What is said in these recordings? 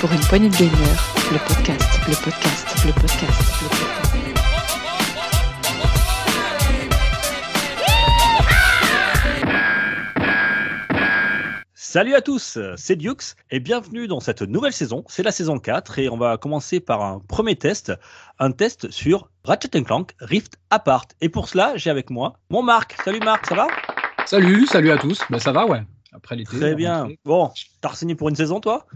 Pour une poignée de gamer, le podcast, le podcast, le podcast, le podcast. Salut à tous, c'est Dukes et bienvenue dans cette nouvelle saison. C'est la saison 4 et on va commencer par un premier test, un test sur Ratchet Clank Rift Apart. Et pour cela, j'ai avec moi mon Marc. Salut Marc, ça va? Salut, salut à tous. Ben, ça va, ouais. Après l'été. Très bien. Bon, t'as pour une saison toi?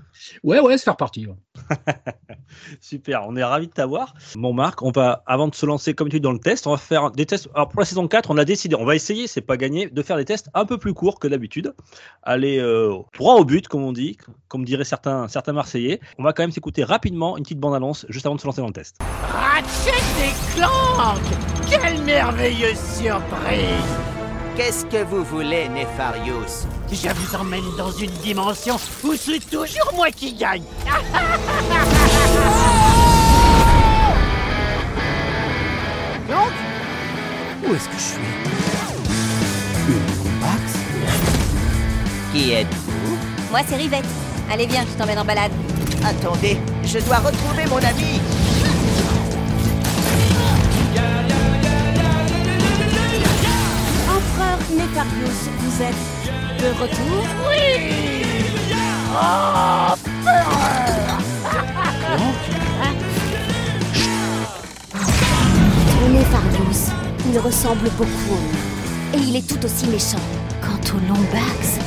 Ouais, ouais, c'est faire partie. ouais. Super, on est ravis de t'avoir. Bon Marc, on va, avant de se lancer comme tu dis dans le test, on va faire des tests. Alors pour la saison 4, on a décidé, on va essayer, c'est pas gagné, de faire des tests un peu plus courts que d'habitude. Aller euh, droit au but, comme on dit, comme diraient certains, certains Marseillais. On va quand même s'écouter rapidement une petite bande-annonce juste avant de se lancer dans le test. Ratchet et Clank Quelle merveilleuse surprise Qu'est-ce que vous voulez, Nefarius Je vous emmène dans une dimension où c'est toujours moi qui gagne. Clank Où est-ce que je suis? Une Max Qui êtes-vous? Moi, c'est Rivette. Allez, viens, je t'emmène en balade. Attendez, je dois retrouver mon ami Nefarius, vous êtes de retour Le Nefarius, il ressemble beaucoup au. Et il est tout aussi méchant. Quant au Lombax,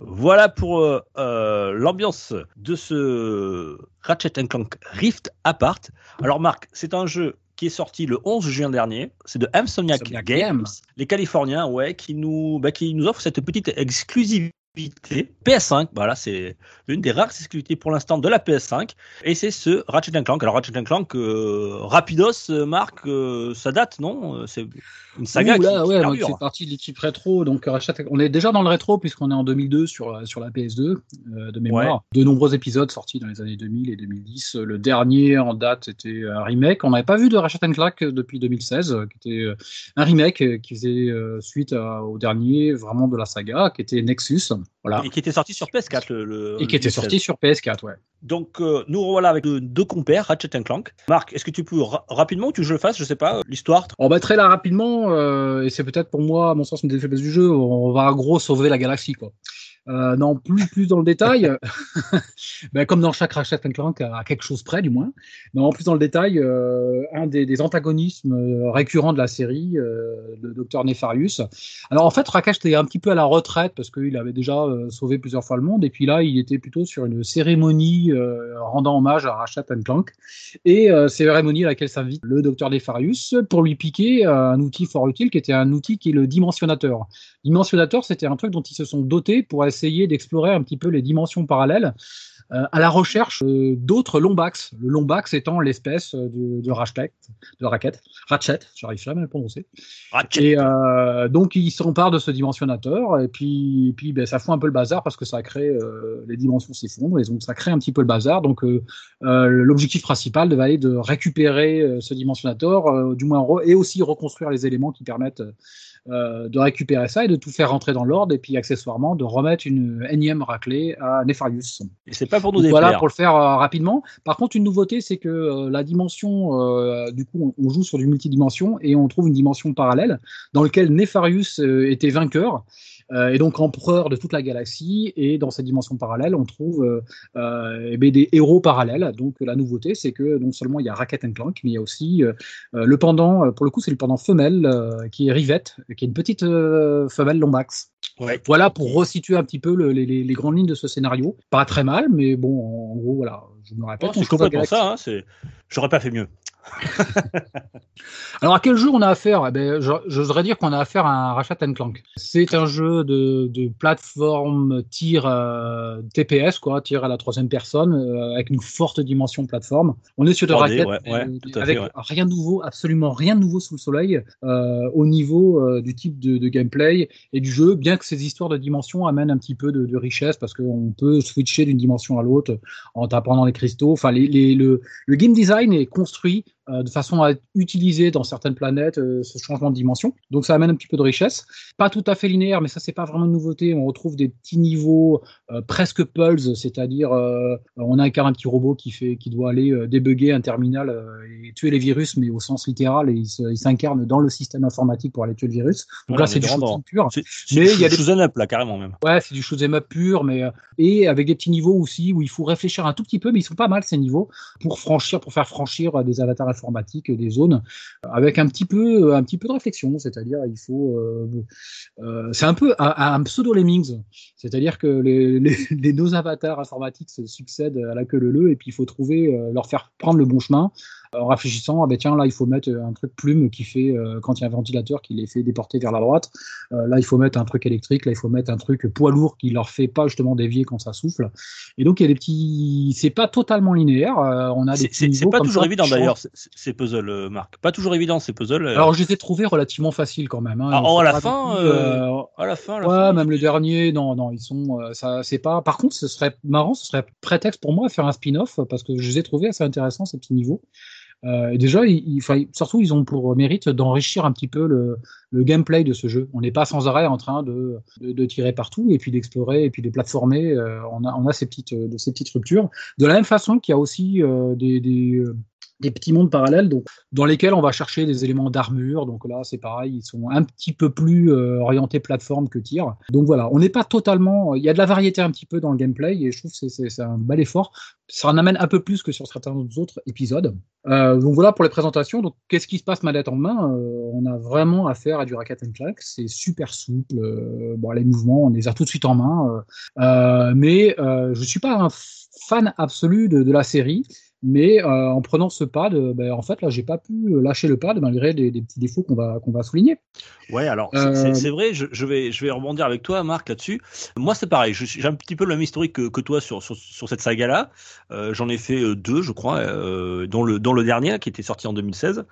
Voilà pour euh, euh, l'ambiance de ce Ratchet Clank Rift Apart. Alors Marc, c'est un jeu qui est sorti le 11 juin dernier. C'est de Insomniac Games, Games. les Californiens, ouais, qui nous, bah, qui nous offrent cette petite exclusivité. PS5, voilà, c'est l'une des rares exclusivités pour l'instant de la PS5, et c'est ce Ratchet Clank. Alors Ratchet Clank, euh, Rapidos, euh, Marc, euh, ça date, non? Euh, C'est une saga Ouh qui, là, qui ouais, fait partie de l'équipe rétro. Donc, Ratchet- on est déjà dans le rétro puisqu'on est en 2002 sur, sur la PS2 euh, de mémoire. De nombreux épisodes sortis dans les années 2000 et 2010. Le dernier en date c'était un remake. On n'avait pas vu de Ratchet Clank depuis 2016, euh, qui était un remake qui faisait suite à- au dernier vraiment de la saga, qui était Nexus. Voilà. Et qui était sorti sur PS4. Le, le- Et qui était sorti sur PS4, ouais. Donc, euh, nous revoilà avec deux, deux compères, Ratchet Clank. Marc, est-ce que tu peux ra- rapidement, ou tu veux que je le fasse, je sais pas, euh, l'histoire On va très là rapidement, euh, et c'est peut-être pour moi, à mon sens, une des faiblesses du jeu. On va gros sauver la galaxie, quoi. Euh, non, plus plus dans le détail, ben, comme dans chaque Ratchet Clank, à quelque chose près du moins. En plus dans le détail, euh, un des, antagonismes euh, récurrents de la série, euh, le docteur Nefarius. Alors en fait, Rakesh était un petit peu à la retraite parce qu'il avait déjà euh, sauvé plusieurs fois le monde, et puis là, il était plutôt sur une cérémonie euh, rendant hommage à Ratchet Clank, et euh, cérémonie à laquelle s'invite le docteur Nefarius pour lui piquer euh, un outil fort utile qui était un outil qui est le dimensionnateur. Dimensionnateur, c'était un truc dont ils se sont dotés pour d'explorer un petit peu les dimensions parallèles euh, à la recherche euh, d'autres Lombax. Le Lombax étant l'espèce euh, de, de Ratchet, de Racket, Ratchet, j'arrive jamais à le prononcer. Ratchet. Et euh, donc ils s'emparent de ce dimensionnateur et puis, et puis ben, ça fout un peu le bazar parce que ça crée les dimensions s'effondrent et donc ça crée un petit peu le bazar. Donc l'objectif principal va être de récupérer ce dimensionnateur, du moins et aussi reconstruire les éléments qui permettent euh, de récupérer ça et de tout faire rentrer dans l'ordre et puis accessoirement de remettre une énième raclée à Nefarius. Et c'est pas pour nous Donc voilà pour le faire euh, rapidement. Par contre, une nouveauté, c'est que euh, la dimension, euh, du coup, on, on joue sur du multidimension et on trouve une dimension parallèle dans laquelle Nefarius était vainqueur. Euh, et donc empereur de toute la galaxie, et dans cette dimension parallèle, on trouve euh, euh, eh bien, des héros parallèles. Donc la nouveauté, c'est que non seulement il y a Racket Clank, mais il y a aussi le pendant, pour le coup, c'est le pendant femelle, qui est Rivette, qui est une petite femelle Lombax. Ouais. Voilà pour resituer un petit peu le- les, grandes lignes de ce scénario. Pas très mal, mais bon, en gros, voilà, je me répète. Oh, c'est complètement ça, hein, j'aurais pas fait mieux. Alors, à quel jeu on a affaire? Eh ben, J'oserais dire qu'on a affaire à un Ratchet Clank. C'est un jeu de, de plateforme tir euh, TPS, quoi, tir à la troisième personne, euh, avec une forte dimension plateforme. On est sur de 3D, raquettes ouais, ouais, euh, fait, avec ouais. rien de nouveau, absolument rien de nouveau sous le soleil euh, au niveau du type de, de gameplay et du jeu, bien que ces histoires de dimensions amènent un petit peu de, de richesse parce qu'on peut switcher d'une dimension à l'autre en tapant dans les cristaux. Enfin, les, les- le, le game design est construit euh, de façon à être utilisé dans certaines planètes, euh, ce changement de dimension. Donc ça amène un petit peu de richesse. Pas tout à fait linéaire, mais ça c'est pas vraiment une nouveauté. On retrouve des petits niveaux euh, presque pulse, c'est-à-dire on incarne un petit robot qui fait, qui doit aller débugger un terminal et tuer les virus, mais au sens littéral, et il s'incarne dans le système informatique pour aller tuer le virus. Donc Voilà, là c'est du shooting pur. C'est Mais il y a des- shoot'em up là, carrément même. Ouais, c'est du shoot'em up pur, mais et avec des petits niveaux aussi où il faut réfléchir un tout petit peu, mais ils sont pas mal ces niveaux pour franchir, pour faire franchir des avatars informatiques, euh, des zones, euh, avec un petit peu, un petit peu de réflexion. C'est-à-dire, il faut, euh, euh, c'est un peu un, un pseudo lemmings, c'est-à-dire que les, les, les nos avatars informatiques se succèdent à la queue leu leu, et puis il faut trouver, euh, leur faire prendre le bon chemin en réfléchissant, ah ben tiens, là, il faut mettre un truc plume qui fait, euh, quand il y a un ventilateur qui les fait déporter vers la droite, euh, là, il faut mettre un truc électrique, là, il faut mettre un truc poids lourd qui leur fait pas justement dévier quand ça souffle. Et donc, il y a des petits. C'est pas totalement linéaire. euh, on a des C'est- pas toujours ça évident d'ailleurs, ces- puzzles, euh, Marc. Pas toujours évident ces puzzles. euh. Alors, je les ai trouvés relativement faciles quand même. hein. Ah, oh, à la fin, plus, euh, à la fin, à la Ouais, fin, même le dernier, non, non, ils sont, ça, c'est pas. Par contre, ce serait marrant, ce serait prétexte pour moi à faire un spin-off parce que je les ai trouvés assez intéressants ces petits niveaux. Euh, déjà, ils- enfin, surtout, ils ont pour mérite d'enrichir un petit peu le, le gameplay de ce jeu. On n'est pas sans arrêt en train de, de, tirer partout et puis d'explorer et puis de platformer. euh, on a, on a ces petites, euh, de ces petites ruptures. De la même façon qu'il y a aussi euh, des, des, euh, des petits mondes parallèles donc, dans lesquels on va chercher des éléments d'armure. Donc là, c'est pareil, ils sont un petit peu plus euh, orientés plateforme que tir. Donc voilà, on n'est pas totalement. Il y a de la variété un petit peu dans le gameplay et je trouve que c'est- un bel effort. Ça en amène un peu plus que sur certains autres épisodes. Euh, donc voilà pour les présentations. Donc qu'est-ce qui se passe manette en main? Euh, On a vraiment affaire à du racket and clack. C'est super souple. Euh, bon, les mouvements, on les a tout de suite en main. Euh, euh, mais je suis pas un fan absolu de, de la série. Mais euh, en prenant ce pad, euh, ben, en fait, là, j'ai pas pu lâcher le pad malgré des, des petits défauts qu'on va, qu'on va souligner. Ouais, alors c'est- Euh, c'est vrai, je, je vais, je vais rebondir avec toi, Marc, là-dessus. Moi, c'est pareil, j'ai un petit peu le même historique que, que toi sur, sur, sur cette saga-là. Euh, J'en ai fait euh, deux, je crois, euh, dont, le, dont le dernier, qui était sorti en 2016.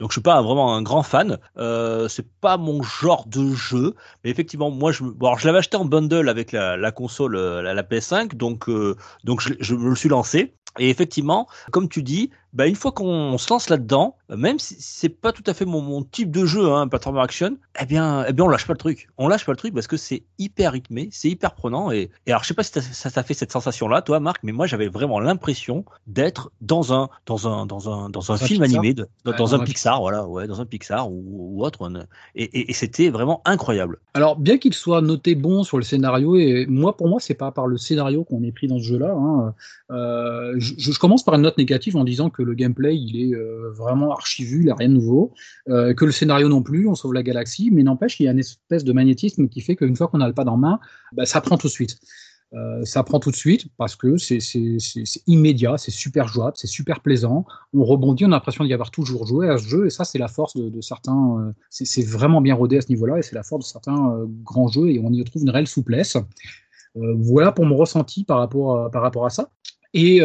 Donc, je suis pas vraiment un grand fan. Euh, c'est pas mon genre de jeu, mais effectivement, moi, je, me- bon, alors, je l'avais acheté en bundle avec la, la console, euh, la, la PS5, donc, euh, donc je, je me le suis lancé. Et effectivement, comme tu dis, bah, une fois qu'on se lance là-dedans, même si c'est pas tout à fait mon, mon type de jeu, hein, platformer action, eh bien, eh bien, on lâche pas le truc. On lâche pas le truc parce que c'est hyper rythmé, c'est hyper prenant. Et, et alors, je sais pas si ça t'a fait cette sensation-là, toi, Marc, mais moi, j'avais vraiment l'impression d'être dans un, dans un, dans un, dans un un film Pixar. animé, de- dans, Ouais, dans dans un un Pixar, voilà, ouais, dans un Pixar ou, ou autre. Et, et, et c'était vraiment incroyable. Alors, bien qu'il soit noté bon sur le scénario, et moi, pour moi, c'est pas par le scénario qu'on est pris dans ce jeu-là. hein. Euh, je, je commence par une note négative en disant que le gameplay, il est euh, vraiment archi-vu, il n'y a rien de nouveau, euh, que le scénario non plus, on sauve la galaxie, mais n'empêche qu'il y a une espèce de magnétisme qui fait qu'une fois qu'on a le pad en main, bah, ça prend tout de suite. Euh, ça prend tout de suite parce que c'est immédiat, c'est super jouable, c'est super plaisant. On rebondit, on a l'impression d'y avoir toujours joué à ce jeu, et ça, c'est la force de, certains. c'est vraiment bien rodé à ce niveau-là, et c'est la force de certains grands jeux, et on y retrouve une réelle souplesse. Voilà pour mon ressenti par rapport à, ça. Et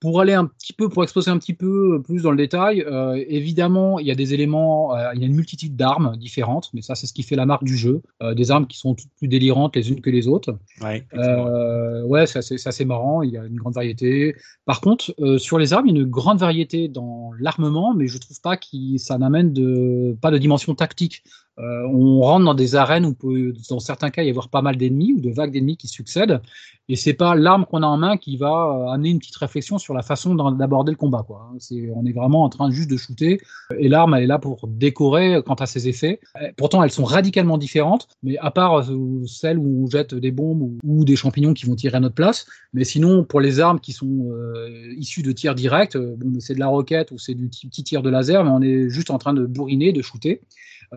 pour aller un petit peu, pour exposer un petit peu plus dans le détail, euh, évidemment, il y a des éléments, euh, il y a une multitude d'armes différentes, mais ça, c'est ce qui fait la marque du jeu. Euh, des armes qui sont toutes plus délirantes les unes que les autres. Ouais. Euh, ouais, c'est assez, c'est assez marrant. Il y a une grande variété. Par contre, euh, sur les armes, il y a une grande variété dans l'armement, mais je trouve pas que ça n'amène de pas de dimension tactique. Euh, on rentre dans des arènes où peut, dans certains cas, y avoir pas mal d'ennemis ou de vagues d'ennemis qui succèdent, et c'est pas l'arme qu'on a en main qui va euh, amener une petite réflexion sur la façon d'aborder le combat. Quoi. On est vraiment en train juste de shooter, et l'arme, elle est là pour décorer quant à ses effets. Euh, Pourtant, elles sont radicalement différentes, mais à part euh, celles où on jette des bombes ou, des champignons qui vont tirer à notre place, mais sinon, pour les armes qui sont euh, issues de tirs directs, euh, bon, c'est de la roquette ou c'est du petit tir de laser, mais on est juste en train de bourriner, de shooter.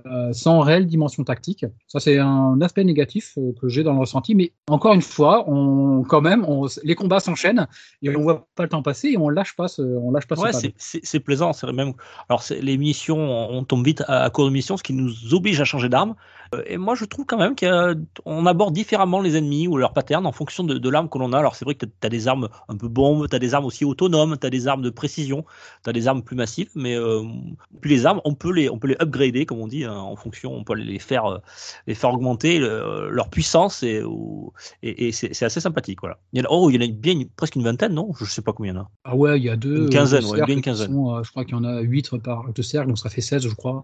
Euh, sans réelle dimension tactique. Ça, c'est un aspect négatif euh, que j'ai dans le ressenti. Mais encore une fois, on, quand même, on, les combats s'enchaînent et on voit pas le temps passer et on lâche pas ce, on lâche pas Ouais, c'est- plaisant. C'est même. Alors, les missions, on tombe vite à, à court de missions, ce qui nous oblige à changer d'arme. Euh, Et moi, je trouve quand même qu'on aborde différemment les ennemis ou leurs patterns en fonction de, de l'arme que l'on a. Alors, c'est vrai que tu as des armes un peu bombes, tu as des armes aussi autonomes, tu as des armes de précision, tu as des armes plus massives, mais euh, puis les armes, on peut les, on peut les upgrader, comme on dit, hein, en fonction on peut les faire, euh, les faire augmenter le- leur puissance et, ou- et, et c'est assez sympathique. Voilà. Il y en a, oh, il y en a bien presque une vingtaine, non? Je sais pas combien il y en a. Ah ouais, il y a deux. Une quinzaine, ouais, bien une qui quinzaine. sont, euh, je crois qu'il y en a 8 par de cercle, donc ça fait 16, je crois.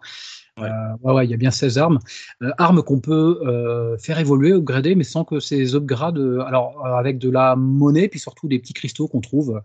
Ouais. Euh, ouais, ouais, il y a bien 16 armes. Euh, armes qu'on peut euh, faire évoluer, upgrader, mais sans que ces upgrades, alors avec de la monnaie, puis surtout des petits cristaux qu'on trouve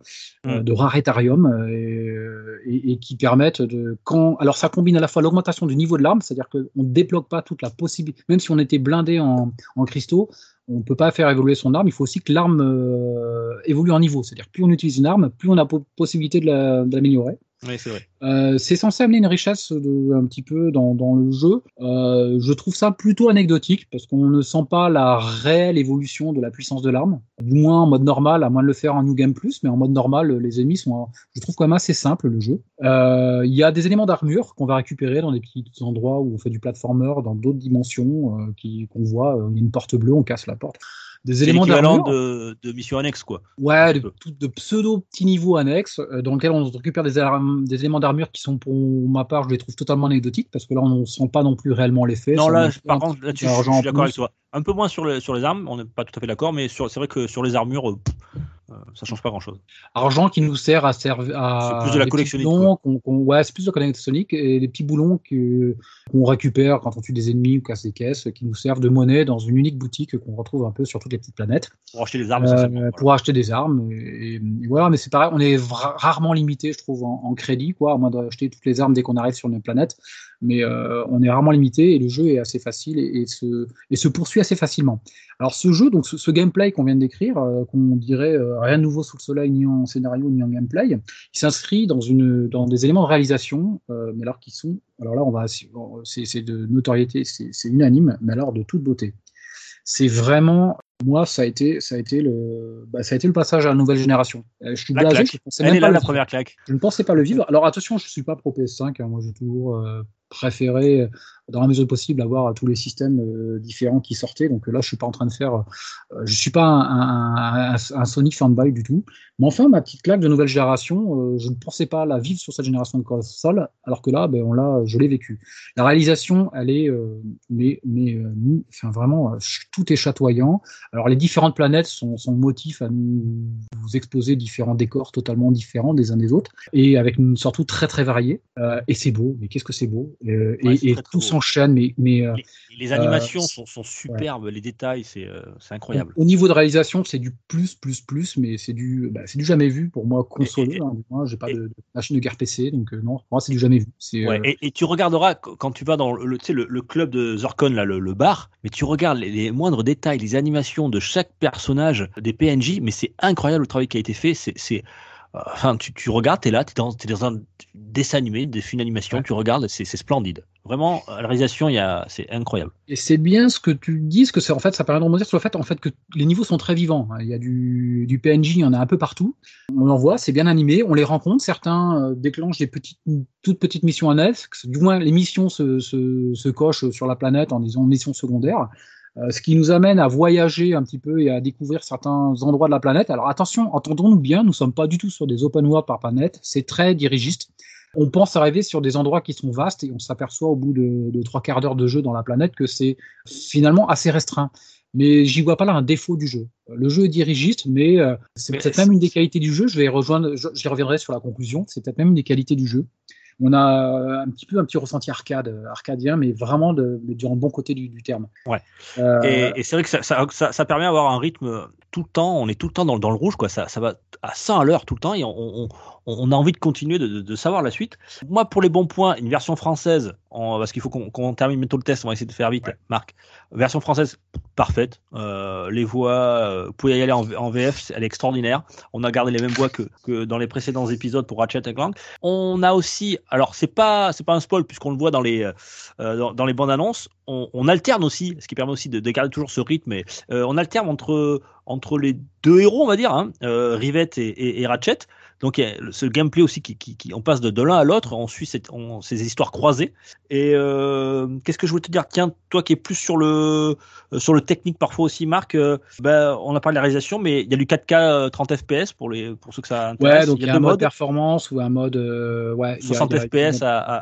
euh, Mm. de rarétarium et, euh, et- et qui permettent de quand. Alors ça combine à la fois l'augmentation du niveau de l'arme, c'est-à-dire qu'on ne débloque pas toute la possibilité, même si on était blindé en, en cristaux, on ne peut pas faire évoluer son arme. Il faut aussi que l'arme euh, évolue en niveau, c'est-à-dire plus on utilise une arme, plus on a po- possibilité de la- de l'améliorer. Oui, c'est vrai. Euh, c'est censé amener une richesse de, un petit peu dans, dans le jeu. Euh, je trouve ça plutôt anecdotique parce qu'on ne sent pas la réelle évolution de la puissance de l'arme. Du moins en mode normal, à moins de le faire en New Game Plus, mais en mode normal, les ennemis sont, je trouve quand même assez simple le jeu. Euh, Il y a des éléments d'armure qu'on va récupérer dans des petits endroits où on fait du platformer, dans d'autres dimensions euh, qui qu'on voit. euh, Il y a une porte bleue, on casse la porte. Des éléments l'équivalent d'armure. de, de mission annexe, quoi. Ouais, de, de pseudo petits niveaux annexes euh, dans lesquels on récupère des, éléments d'armure qui sont pour ma part, je les trouve totalement anecdotiques parce que là on ne sent pas non plus réellement l'effet. Non, là, par contre, là-dessus, je, suis d'accord avec toi. Un peu moins sur, le- sur les armes, on n'est pas tout à fait d'accord, mais c'est vrai que sur les armures, euh, ça change pas grand-chose. Argent qui nous sert à servir à. C'est plus de la des boulons qu'on- qu'on- ouais, c'est plus de la collectionnite et des petits boulons que- qu'on récupère quand on tue des ennemis ou casse des caisses qui nous servent de monnaie dans une unique boutique qu'on retrouve un peu sur toutes les petites planètes. Pour acheter les armes, Euh, voilà. pour acheter des armes. Et, et voilà, mais c'est pareil, on est rarement limité, je trouve, en, en crédit, quoi, à moins d'acheter toutes les armes dès qu'on arrive sur une planète. Mais euh, on est rarement limité et le jeu est assez facile et, et se, et se poursuit assez facilement. Alors ce jeu, donc ce, ce gameplay qu'on vient de décrire, euh, qu'on dirait euh, rien de nouveau sous le soleil, ni en scénario, ni en gameplay, il s'inscrit dans, une, dans des éléments de réalisation, euh, mais alors qui sont, alors là on va, c'est c'est de notoriété, c'est c'est unanime, mais alors de toute beauté. C'est vraiment moi, ça a été, ça a été le, bah, ça a été le passage à la nouvelle génération. Euh, je suis La blasé, claque. je pensais Elle même est pas là, le la vivre. première claque. Je ne pensais pas le vivre. Alors attention, je suis pas pro PS5. hein. Moi, j'ai toujours euh, préféré, euh, dans la mesure du possible, avoir tous les systèmes euh, différents qui sortaient. Donc euh, là, je suis pas en train de faire. je suis pas un, un, un, Sonic fanboy du tout. Mais enfin, ma petite claque de nouvelle génération, je ne pensais pas la vivre sur cette génération de console, alors que là, ben, on l'a, je l'ai vécu. La réalisation, elle est, mais, mais, enfin vraiment, tout est chatoyant. Alors les différentes planètes sont, sont motifs à nous vous exposer différents décors totalement différents des uns des autres et avec une surtout très très variée. Euh, et c'est beau, mais qu'est-ce que c'est beau? Euh, Ouais, Et, et très, très tout s'enchaîne, mais, mais euh, Les, les animations euh, sont, sont superbes, les détails, c'est incroyable. au niveau de réalisation, c'est du plus plus plus, mais c'est du bah, du jamais vu pour moi et- hein, moins, j'ai pas et- de, de machine de guerre PC, donc non, pour moi c'est du jamais vu. Ouais, et, et tu regarderas qu- quand tu vas dans le, le, le club de Zorkon, là, le, le bar, mais tu regardes les, les moindres détails, les animations de chaque personnage des PNJ, mais c'est incroyable le travail qui a été fait. C'est, enfin, tu, tu regardes, t'es là, t'es dans, t'es dans un dessin animé, des films d'animation, Ouais. tu regardes, c'est, c'est splendide. Vraiment, à la réalisation, il y a, c'est incroyable. Et c'est bien ce que tu dis, ce que c'est en fait, ça permet de rebondir sur le fait en fait que les niveaux sont très vivants. Il y a du, du PNJ, il y en a un peu partout. On en voit, c'est bien animé, on les rencontre. Certains euh, déclenchent des petites, toutes petites missions annexes. Du moins, les missions se, se, se cochent sur la planète en disant missions secondaires. Euh, ce qui nous amène à voyager un petit peu et à découvrir certains endroits de la planète. Alors attention, entendons-nous bien, nous sommes pas du tout sur des open world par planète, c'est très dirigiste. On pense arriver sur des endroits qui sont vastes et on s'aperçoit au bout de, de trois quarts d'heure de jeu dans la planète que c'est finalement assez restreint. Mais j'y vois pas là un défaut du jeu. Le jeu est dirigiste, mais euh, c'est peut-être même une des qualités du jeu. Je vais rejoindre, j'y reviendrai sur la conclusion. C'est peut-être même une des qualités du jeu. On a un petit peu un petit ressenti arcade, euh, arcadien, mais vraiment de, mais du bon côté du, du terme. Ouais. Euh, Et, et c'est vrai que ça, ça, ça, ça permet d'avoir un rythme tout le temps, on est tout le temps dans, le- dans le rouge, quoi. Ça, ça va à 100 à l'heure tout le temps et on, on, on a envie de continuer de, de, de savoir la suite. Moi, pour les bons points, une version française, en- parce qu'il faut qu'on termine bientôt le test, on va essayer de faire vite, Marc. Version française, parfaite. Euh, les voix, euh, vous pouvez y aller en, en VF, elle est extraordinaire. On a gardé les mêmes voix que, que dans les précédents épisodes pour Ratchet et Clank. On a aussi, alors c'est pas c'est pas un spoil puisqu'on le voit dans les euh, dans, dans les bandes annonces, on, on alterne aussi, ce qui permet aussi de, de garder toujours ce rythme. Et, euh, on alterne entre entre les deux héros, on va dire, hein, Rivette et, et, et Ratchet. Donc il y a ce gameplay aussi qui, qui, qui- on passe de, de l'un à l'autre, on suit cette, on- ces histoires croisées. Et euh, qu'est-ce que je voulais te dire? Tiens, toi qui es plus sur le euh, sur le technique parfois aussi, Marc. euh, ben, on a parlé de la réalisation, mais il y a du 4K euh, 30 FPS pour les pour ceux que ça intéresse. Ouais, donc il y a, deux un mode performance ou un mode euh, ouais, il y a- 60 il y a- FPS à, à,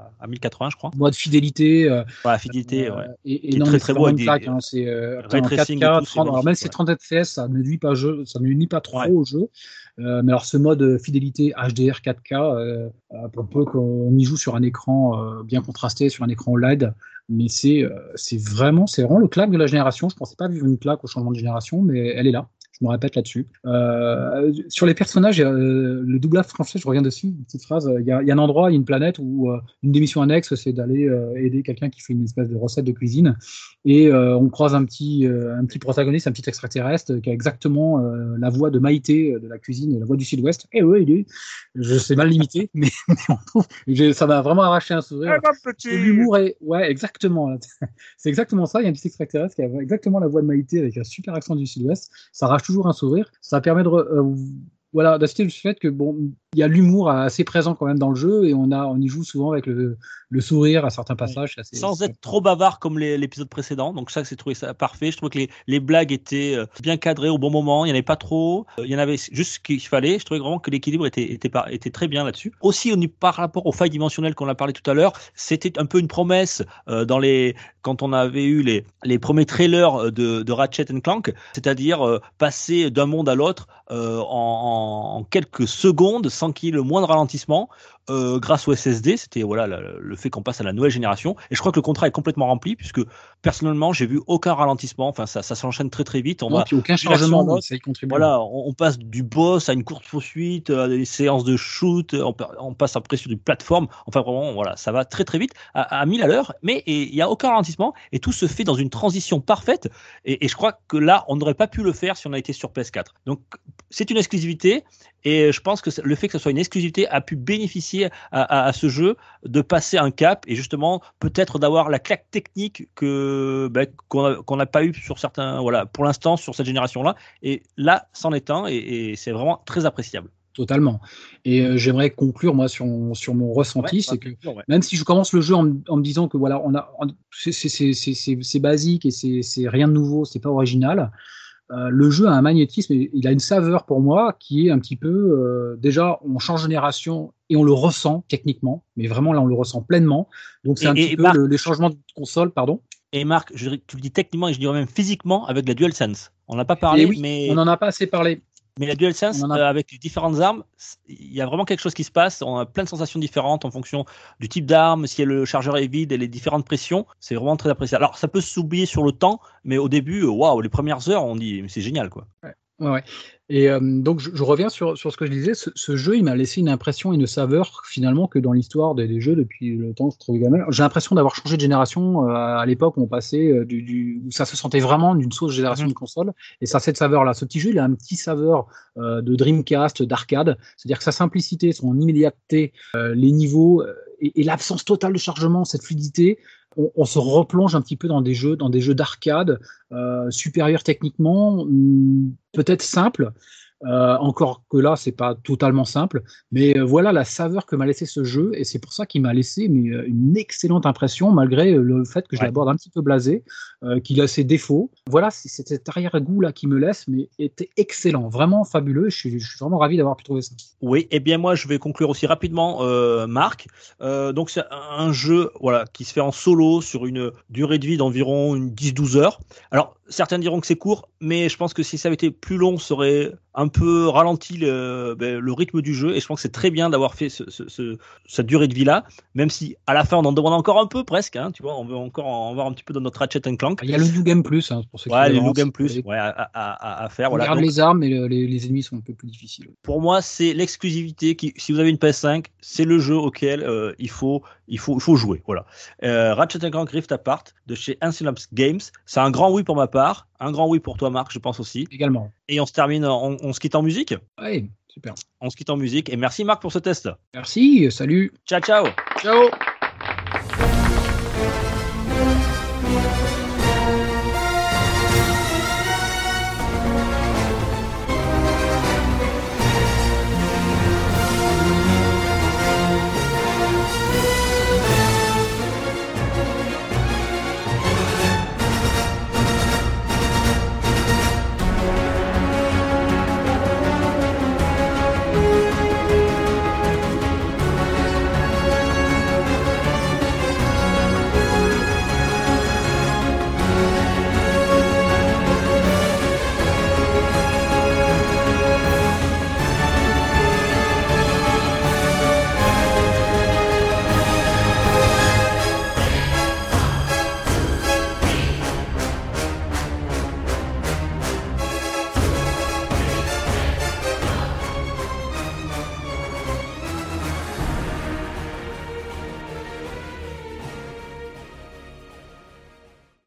à, à 1080, je crois. mode fidélité. euh, Voilà, fidélité. ouais. Et, et non, très, très beau des- claque, hein, c'est euh, ray en tracing et 4K, tout, c'est 30, alors même si magnifique, c'est 30 FPS, ça ne nuit pas jeu, ça ne nuit pas trop Ouais. au jeu. Euh, mais alors ce mode fidélité HDR 4K, euh, euh, pour peu qu'on y joue sur un écran euh, bien contrasté, sur un écran LED, mais c'est euh, c'est vraiment c'est le claque de la génération. Je pensais pas vivre une claque au changement de génération, mais elle est là. Je me répète là-dessus. Euh, sur les personnages, euh, le doublage français, je reviens dessus, une petite phrase. Il y a, il y a un endroit, il y a une planète où euh, une des missions annexes, c'est d'aller euh, aider quelqu'un qui fait une espèce de recette de cuisine. Et on croise un petit, un petit protagoniste, un petit extraterrestre qui a exactement la voix de Maïté de la cuisine, la voix du Sud-Ouest. Et oui, il est, je sais mal limité, mais, mais on trouve, j'ai- ça m'a vraiment arraché un sourire. Et L'humour est, ouais, exactement. C'est exactement ça. Il y a un petit extraterrestre qui a exactement la voix de Maïté avec un super accent du Sud-Ouest. Ça arrache un sourire. Ça permet de, euh, voilà, d'assister le fait que bon, il y a l'humour assez présent quand même dans le jeu et on a, on y joue souvent avec le, le sourire à certains passages. assez- sans être trop bavard comme l'épisode précédent. Donc ça, c'est trouvé ça parfait. Je trouve que les, les blagues étaient euh, bien cadrées au bon moment. Il n'y en avait pas trop. Euh, Il y en avait juste ce qu'il fallait. Je trouvais vraiment que l'équilibre était, était, était très bien là-dessus. Aussi, on y- par rapport aux failles dimensionnelles qu'on a parlé tout à l'heure, c'était un peu une promesse euh, dans les quand on avait eu les, les premiers trailers de, de Ratchet Clank, c'est-à-dire euh, passer d'un monde à l'autre euh, en, en quelques secondes sans qu'il y ait le moindre ralentissement euh, grâce au SSD. C'était voilà le, le fait qu'on passe à la nouvelle génération. Et je crois que le contrat est complètement rempli puisque personnellement, j'ai vu aucun ralentissement. Enfin, ça, ça s'enchaîne très très vite. On Non, va, puis aucun mode, ça y contribue. voilà, on, on passe du boss à une courte poursuite, à des séances de shoot, on, pa- on passe après sur du plateforme. Enfin, vraiment, voilà, ça va très très vite à, à 1000 à l'heure, mais il n'y a aucun ralentissement et tout se fait dans une transition parfaite. Et, et je crois que là, on n'aurait pas pu le faire si on a été sur PS4. Donc, c'est une exclusivité et je pense que le fait que ce soit une exclusivité a pu bénéficier à, à- à ce jeu de passer un cap et justement peut-être d'avoir la claque technique que ben, qu'on n'a pas eu sur certains voilà pour l'instant sur cette génération là et là c'en est un et, et c'est vraiment très appréciable. Totalement. Et euh, j'aimerais conclure moi sur, sur mon ressenti, Ouais, c'est que ouais, ouais. même si je commence le jeu en, me- en me disant que voilà, on a, c'est- basique et c'est c'est rien de nouveau, c'est pas original. Euh, le jeu a un magnétisme, il a une saveur pour moi qui est un petit peu euh, déjà on change de génération et on le ressent techniquement, mais vraiment là on le ressent pleinement. Donc c'est un et petit peu le- les changements de console, pardon. Et Marc, je, tu le dis techniquement et je dirais même physiquement avec la DualSense. On n'a pas parlé, oui, mais on n'en a pas assez parlé. Mais la DualSense, a- euh, avec les différentes armes, il y a vraiment quelque chose qui se passe. On a plein de sensations différentes en fonction du type d'arme, si le chargeur est vide et les différentes pressions. C'est vraiment très appréciable. Alors, ça peut s'oublier sur le temps, mais au début, euh, waouh, les premières heures, on dit, c'est génial, quoi. Ouais, ouais. Et euh, donc, je, je reviens sur, sur ce que je disais. Ce, ce jeu, il m'a laissé une impression et une saveur, finalement, que dans l'histoire des, des jeux depuis le temps que je trouve gamin. J'ai l'impression d'avoir changé de génération euh, à l'époque où on passait euh, du, du, où ça se sentait vraiment d'une sauce génération Mhm. de console. Et ça, cette saveur-là. Ce petit jeu, il a un petit saveur euh, de Dreamcast, d'arcade. C'est-à-dire que sa simplicité, son immédiateté, euh, les niveaux euh, et, et l'absence totale de chargement, cette fluidité, on, se replonge un petit peu dans des jeux, dans des jeux d'arcade euh, supérieurs techniquement, hum, peut-être simples. Euh, encore que là, c'est pas totalement simple, mais euh, voilà la saveur que m'a laissé ce jeu, et c'est pour ça qu'il m'a laissé mais, euh, une excellente impression, malgré le fait que je Ouais. l'aborde un petit peu blasé, euh, qu'il a ses défauts. Voilà, c'est cet arrière-goût là qui me laisse, mais était excellent, vraiment fabuleux. Je suis, je suis vraiment ravi d'avoir pu trouver ça. Oui, et bien moi je vais conclure aussi rapidement, euh, Marc. Donc c'est un jeu voilà qui se fait en solo sur une durée de vie d'environ une 10-12 heures. Alors certains diront que c'est court, mais je pense que si ça avait été plus long, ça aurait un peu ralenti le, ben, le rythme du jeu. Et je pense que c'est très bien d'avoir fait ce, ce- ce- cette durée de vie là, même si à la fin on en demande encore un peu presque. Hein, tu vois, on veut encore en voir un petit peu dans notre Ratchet and Clank. Il y a le New Game Plus, hein, pour ceux qui Ouais, le veulent, New Game Plus, ouais, à, à- à- à faire. On Voilà. garde Donc, les armes, mais le- les, les ennemis sont un peu plus difficiles. pour moi, c'est l'exclusivité qui, si vous avez une PS5, c'est le jeu auquel euh, il faut, il faut, il faut jouer. Voilà. Euh, Ratchet Clank Rift Apart de chez Synapse Games, c'est un grand oui pour ma part, un grand oui pour toi, Marc, je pense aussi. Également. Et on se termine, on, on se quitte en musique. Ouais, super. On se quitte en musique. Et merci Marc pour ce test. Merci, salut. Ciao, ciao. Ciao.